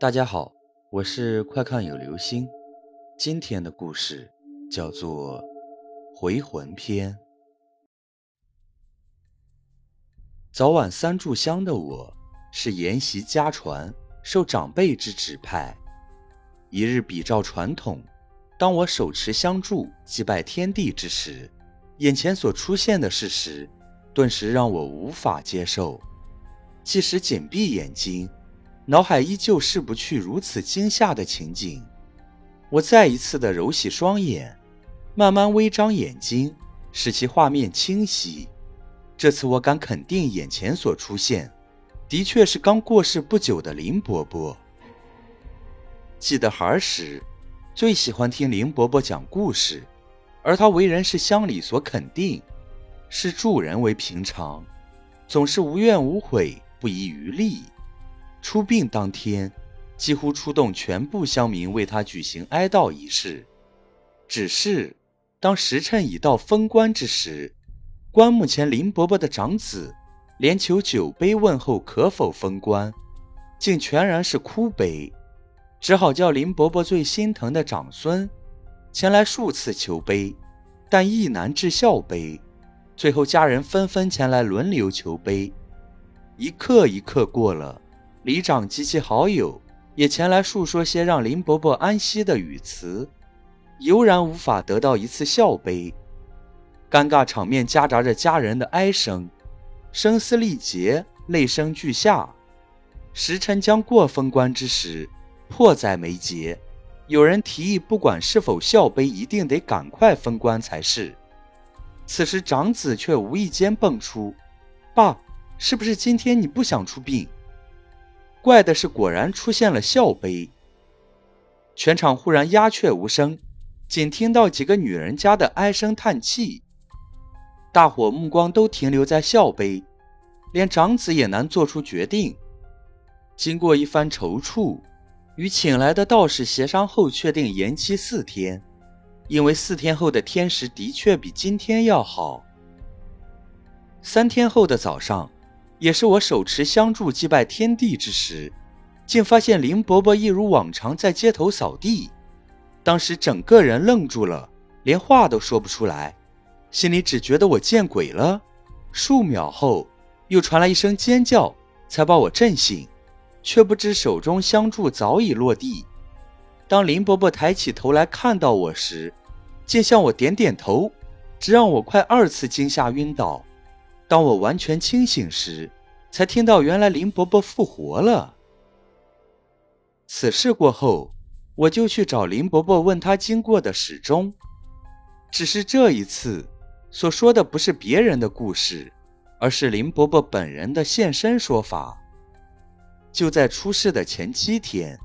大家好，我是快看有流星。今天的故事叫做《回魂篇》。早晚三炷香的我，是沿袭家传、受长辈之指派。一日比照传统，当我手持香柱祭拜天地之时，眼前所出现的事实，顿时让我无法接受。即使紧闭眼睛。脑海依旧逝不去如此惊吓的情景，我再一次的揉洗双眼，慢慢微张眼睛，使其画面清晰。这次我敢肯定，眼前所出现，的确是刚过世不久的林伯伯。记得孩时，最喜欢听林伯伯讲故事，而他为人是乡里所肯定，视助人为平常，总是无怨无悔，不遗余力。出殡当天，几乎出动全部乡民为他举行哀悼仪式。只是，当时辰已到封棺之时，棺木前林伯伯的长子连求酒杯问候可否封棺，竟全然是哭悲，只好叫林伯伯最心疼的长孙前来数次求杯，但亦难至孝杯。最后家人纷纷前来轮流求杯，一刻一刻过了。里长及其好友也前来述说些让林伯伯安息的语词，悠然无法得到一次笑杯。尴尬场面夹杂着家人的哀声，声嘶力竭，泪声俱下。时辰将过封关之时，迫在眉睫。有人提议，不管是否笑杯，一定得赶快封棺才是。此时长子却无意间蹦出：“爸，是不是今天你不想出殡？”怪的是，果然出现了笑杯。全场忽然鸦雀无声，仅听到几个女人家的唉声叹气。大伙目光都停留在笑杯，连长子也难做出决定。经过一番踌躇，与请来的道士协商后，确定延期四天，因为四天后的天时的确比今天要好。三天后的早上。也是我手持香柱祭拜天地之时，竟发现林伯伯一如往常在街头扫地。当时整个人愣住了，连话都说不出来，心里只觉得我见鬼了。数秒后，又传来一声尖叫，才把我震醒，却不知手中香柱早已落地。当林伯伯抬起头来看到我时，竟向我点点头，只让我快二次惊吓晕倒。当我完全清醒时，才听到原来林伯伯复活了。此事过后，我就去找林伯伯问他经过的始终。只是这一次所说的不是别人的故事，而是林伯伯本人的现身说法。就在出事的前七天，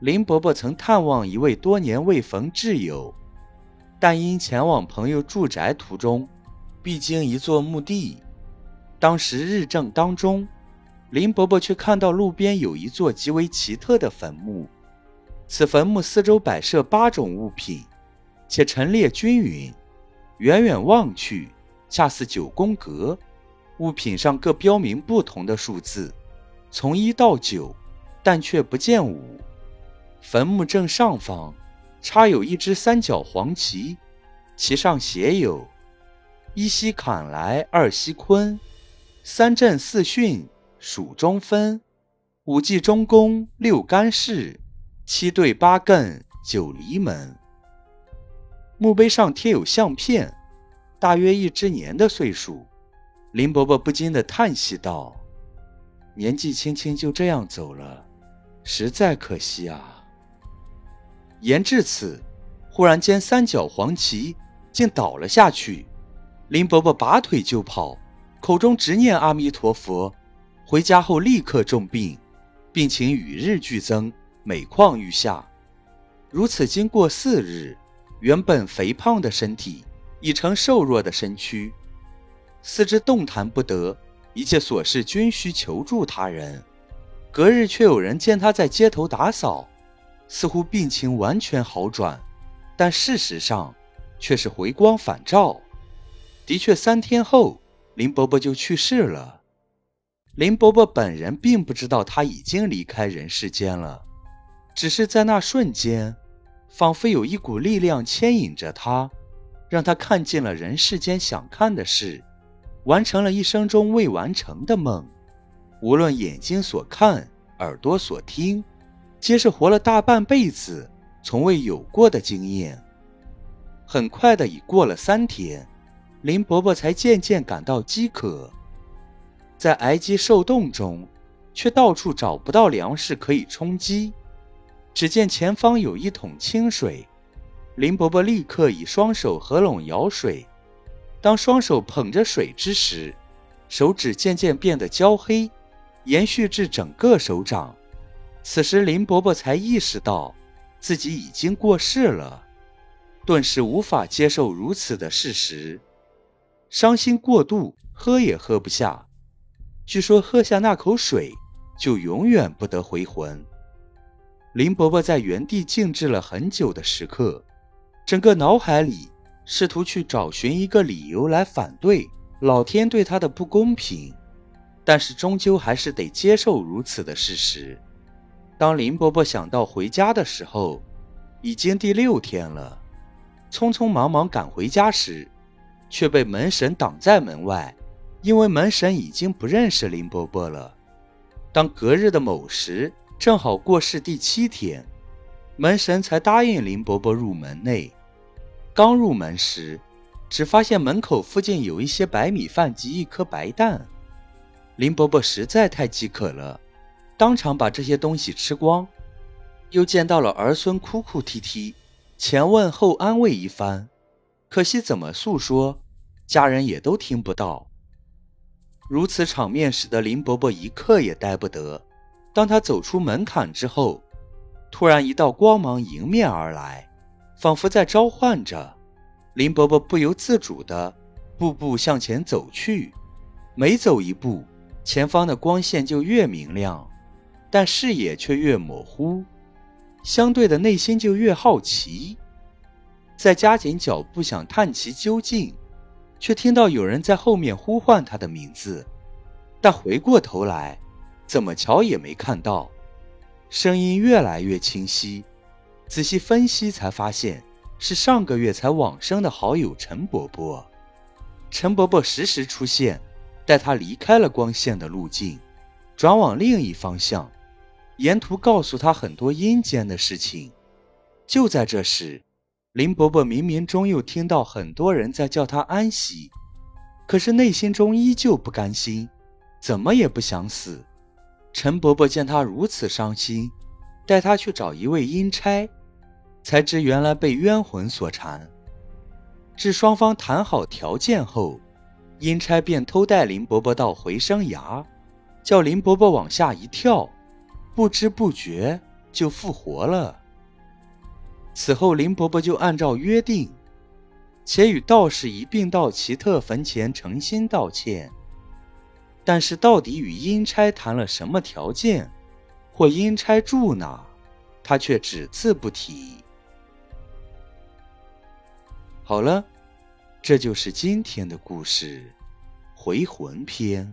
林伯伯曾探望一位多年未逢挚友，但因前往朋友住宅途中，必经一座墓地。当时日正当中，林伯伯却看到路边有一座极为奇特的坟墓。此坟墓四周摆设八种物品，且陈列均匀，远远望去，恰似九宫格。物品上各标明不同的数字，从一到九，但却不见五。坟墓正上方插有一只三角黄旗，旗上写有“一西坎来，二西坤”。三震四巽属中分，五季中宫六干事，七对八艮九离门。墓碑上贴有相片，大约一只年的岁数。林伯伯不禁的叹息道：“年纪轻轻就这样走了，实在可惜啊。”言至此，忽然间三角黄旗竟倒了下去，林伯伯拔腿就跑。口中直念阿弥陀佛，回家后立刻重病，病情与日俱增，每况愈下。如此经过四日，原本肥胖的身体已成瘦弱的身躯，四肢动弹不得，一切琐事均需求助他人。隔日却有人见他在街头打扫，似乎病情完全好转，但事实上却是回光返照。的确，三天后。林伯伯就去世了。林伯伯本人并不知道他已经离开人世间了，只是在那瞬间，仿佛有一股力量牵引着他，让他看见了人世间想看的事，完成了一生中未完成的梦。无论眼睛所看，耳朵所听，皆是活了大半辈子从未有过的经验。很快的，已过了三天，林伯伯才渐渐感到饥渴，在挨饥受冻中，却到处找不到粮食可以充饥。只见前方有一桶清水，林伯伯立刻以双手合拢舀水。当双手捧着水之时，手指渐渐变得焦黑，延续至整个手掌。此时林伯伯才意识到自己已经过世了，顿时无法接受如此的事实，伤心过度，喝也喝不下。据说喝下那口水，就永远不得回魂。林伯伯在原地静置了很久的时刻，整个脑海里试图去找寻一个理由来反对老天对他的不公平，但是终究还是得接受如此的事实。当林伯伯想到回家的时候，已经第六天了。匆匆忙忙赶回家时，却被门神挡在门外，因为门神已经不认识林伯伯了。当隔日的某时。正好过世第七天，门神才答应林伯伯入门内。刚入门时，只发现门口附近有一些白米饭及一颗白蛋。林伯伯实在太饥渴了，当场把这些东西吃光。又见到了儿孙哭哭啼啼，前问后安慰一番，可惜怎么诉说，家人也都听不到。如此场面使得林伯伯一刻也待不得。当他走出门槛之后，突然一道光芒迎面而来，仿佛在召唤着林伯伯，不由自主地步步向前走去。每走一步，前方的光线就越明亮，但视野却越模糊。相对的，内心就越好奇。在加紧脚步想探其究竟，却听到有人在后面呼唤他的名字，但回过头来。怎么瞧也没看到，声音越来越清晰。仔细分析才发现，是上个月才往生的好友陈伯伯。陈伯伯时时出现，带他离开了光线的路径，转往另一方向，沿途告诉他很多阴间的事情。就在这时，林伯伯冥冥中又听到很多人在叫他安息，可是内心中依旧不甘心，怎么也不想死。陈伯伯见他如此伤心，带他去找一位阴差，才知原来被冤魂所缠。至双方谈好条件后，阴差便偷带林伯伯到回生崖，叫林伯伯往下一跳，不知不觉就复活了。此后，林伯伯就按照约定，且与道士一并到奇特坟前诚心道歉。但是，到底与阴差谈了什么条件，或阴差住哪，他却只字不提。好了，这就是今天的故事，《回魂篇》。